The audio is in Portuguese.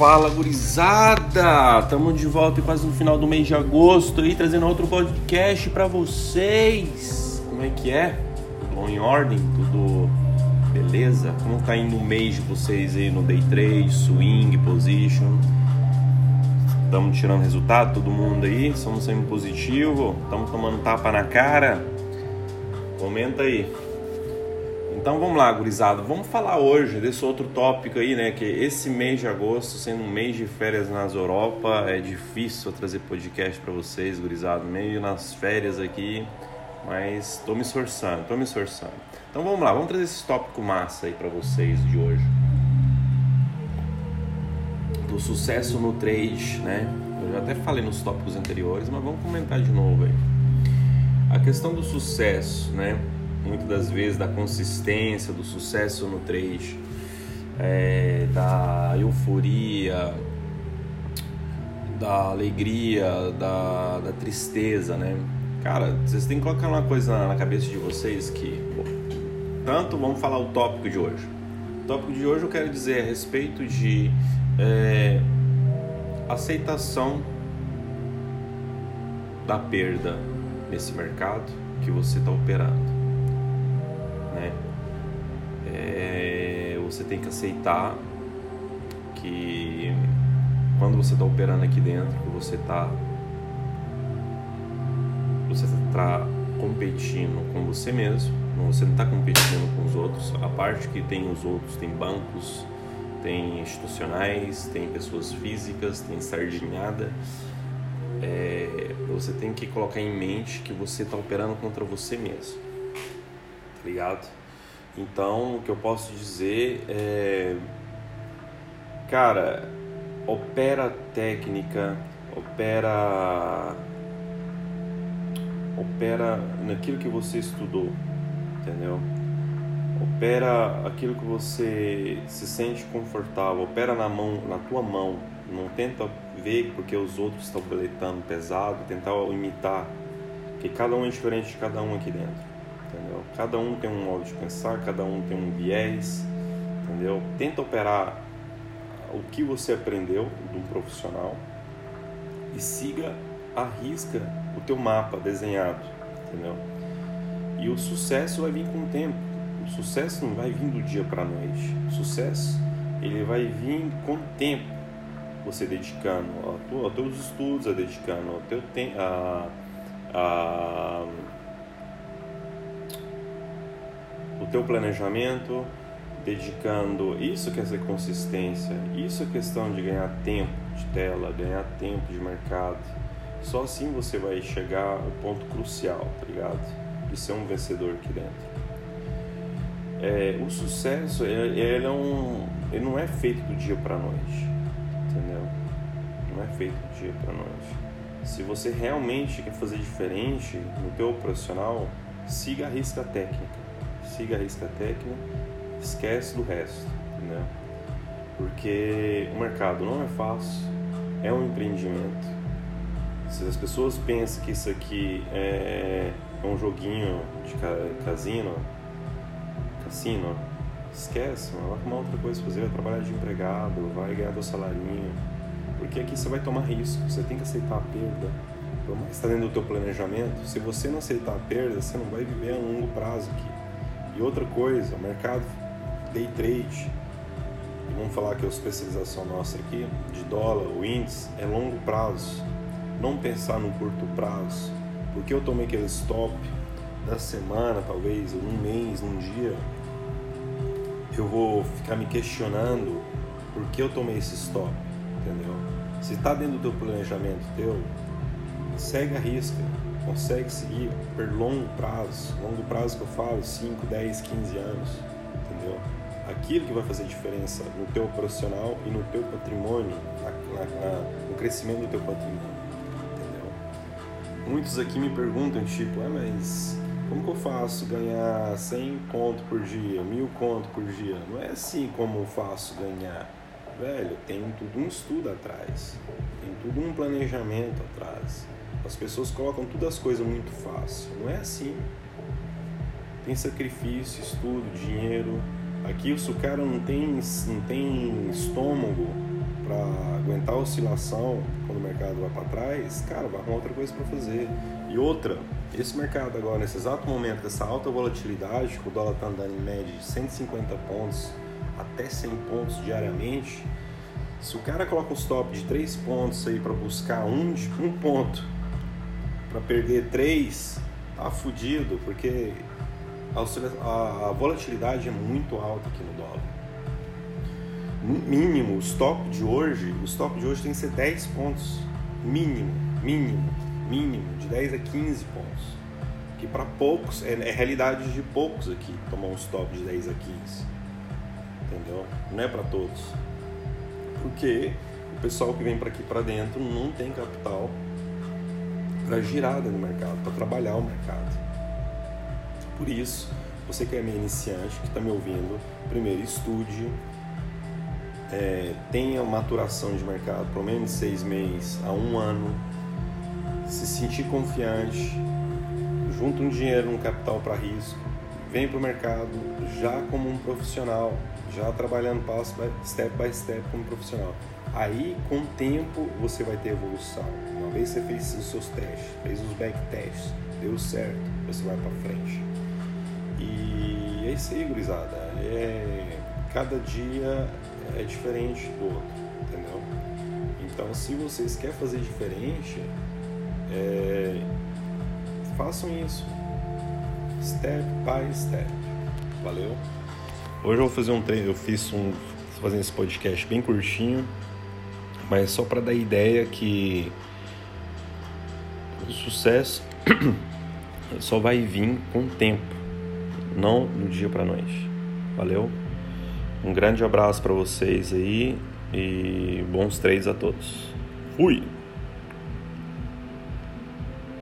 Fala gurizada! Estamos de volta quase no final do mês de agosto aí, trazendo outro podcast para vocês. Como é que é? Tudo em ordem? Tudo beleza? Como tá indo o mês de vocês aí no day trade, swing, position? Estamos tirando resultado, todo mundo aí? Estamos sendo positivo? Estamos tomando tapa na cara? Comenta aí. Então vamos lá, gurizada. Vamos falar hoje desse outro tópico aí, né? Que esse mês de agosto, sendo um mês de férias nas Europa, é difícil trazer podcast para vocês, gurizada. Meio nas férias aqui, mas tô me esforçando, tô me esforçando. Então vamos lá, vamos trazer esse tópico massa aí para vocês de hoje. Do sucesso no trade, né? Eu já até falei nos tópicos anteriores, mas vamos comentar de novo aí. A questão do sucesso, né? Muitas das vezes da consistência, do sucesso no trade, é, da euforia, da alegria, da, da tristeza, né? Cara, vocês têm que colocar uma coisa na cabeça de vocês que, bom, tanto vamos falar o tópico de hoje. O tópico de hoje eu quero dizer a respeito de é, aceitação da perda nesse mercado que você está operando né? É, você tem que aceitar que quando você está operando aqui dentro, que você está você está competindo com você mesmo, você não está competindo com os outros. A parte que tem os outros, tem bancos, tem institucionais, tem pessoas físicas, tem sardinhada. É, você tem que colocar em mente que você está operando contra você mesmo ligado? Então, o que eu posso dizer é. Cara, opera técnica, opera. Opera naquilo que você estudou, entendeu? Opera aquilo que você se sente confortável, opera na mão, na tua mão. Não tenta ver porque os outros estão boletando pesado, tentar imitar, que cada um é diferente de cada um aqui dentro entendeu? Cada um tem um modo de pensar, cada um tem um viés, entendeu? Tenta operar o que você aprendeu de um profissional e siga a risca o teu mapa desenhado, entendeu? E o sucesso vai vir com o tempo. O sucesso não vai vir do dia para a noite. O sucesso ele vai vir com o tempo. Você dedicando aos teus estudos, a dedicando ao teu tempo, a, a teu planejamento, dedicando isso que é essa consistência, isso é questão de ganhar tempo de tela, ganhar tempo de mercado. Só assim você vai chegar ao ponto crucial, tá ligado? De ser um vencedor aqui dentro. É, o sucesso ele, ele, é um, ele não é feito do dia para noite, entendeu? Não é feito do dia para noite. Se você realmente quer fazer diferente no teu profissional, siga a risca técnica siga a risca técnica, esquece do resto, né? Porque o mercado não é fácil, é um empreendimento. Se as pessoas pensam que isso aqui é, é um joguinho de casino, cassino, esquece, mano, vai arrumar outra coisa fazer, vai trabalhar de empregado, vai ganhar do salarinho. Porque aqui você vai tomar risco, você tem que aceitar a perda. Por mais que está dentro do teu planejamento, se você não aceitar a perda, você não vai viver a longo prazo aqui. E outra coisa, o mercado day trade, vamos falar que é a especialização nossa aqui, de dólar, o índice, é longo prazo. Não pensar no curto prazo. Porque eu tomei aquele stop da semana, talvez, um mês, um dia, eu vou ficar me questionando por que eu tomei esse stop, entendeu? Se está dentro do planejamento teu, segue a risca consegue seguir por longo prazo, longo prazo que eu falo, 5, 10, 15 anos, entendeu? Aquilo que vai fazer diferença no teu profissional e no teu patrimônio, na, na, no crescimento do teu patrimônio, entendeu? Muitos aqui me perguntam, tipo, ah, mas como que eu faço ganhar 100 conto por dia, mil conto por dia? Não é assim como eu faço ganhar. Velho, tem tudo um estudo atrás, tem tudo um planejamento atrás. As pessoas colocam todas as coisas muito fácil. Não é assim. Tem sacrifício, estudo, dinheiro. Aqui o cara não tem, não tem estômago para aguentar a oscilação quando o mercado vai para trás, cara, vai arrumar outra coisa para fazer. E outra, esse mercado agora, nesse exato momento dessa alta volatilidade, que o dólar está andando em média de 150 pontos até 100 pontos diariamente, se o cara coloca um stop de 3 pontos aí para buscar um, um ponto para perder 3, tá fudido, porque a, a, volatilidade é muito alta aqui no dólar. Mínimo, o stop de hoje, o stop de hoje tem que ser 10 pontos. Mínimo, mínimo, mínimo, de 10 a 15 pontos. Que para poucos, é, é realidade de poucos aqui tomar um stop de 10 a 15. Entendeu? Não é para todos. Porque o pessoal que vem para aqui para dentro não tem capital para girar dentro do mercado, para trabalhar o mercado. Por isso, você que é meio iniciante, que está me ouvindo, primeiro estude, é, tenha maturação de mercado, pelo menos seis meses a um ano, se sentir confiante, junta um dinheiro, um capital para risco, vem para o mercado já como um profissional, já trabalhando passo by, step by step como profissional. Aí, com o tempo, você vai ter evolução. Uma vez você fez os seus testes, fez os back tests, deu certo, você vai para frente. E é isso aí, gurizada. É, cada dia é diferente do outro, entendeu? Então, se vocês querem fazer diferente, é, façam isso, step by step. Valeu? Hoje eu vou fazer um treino, eu fiz um fazendo esse podcast bem curtinho, mas só para dar ideia que o sucesso só vai vir com o tempo, não no dia para noite. Valeu? Um grande abraço para vocês aí e bons trades a todos. Fui!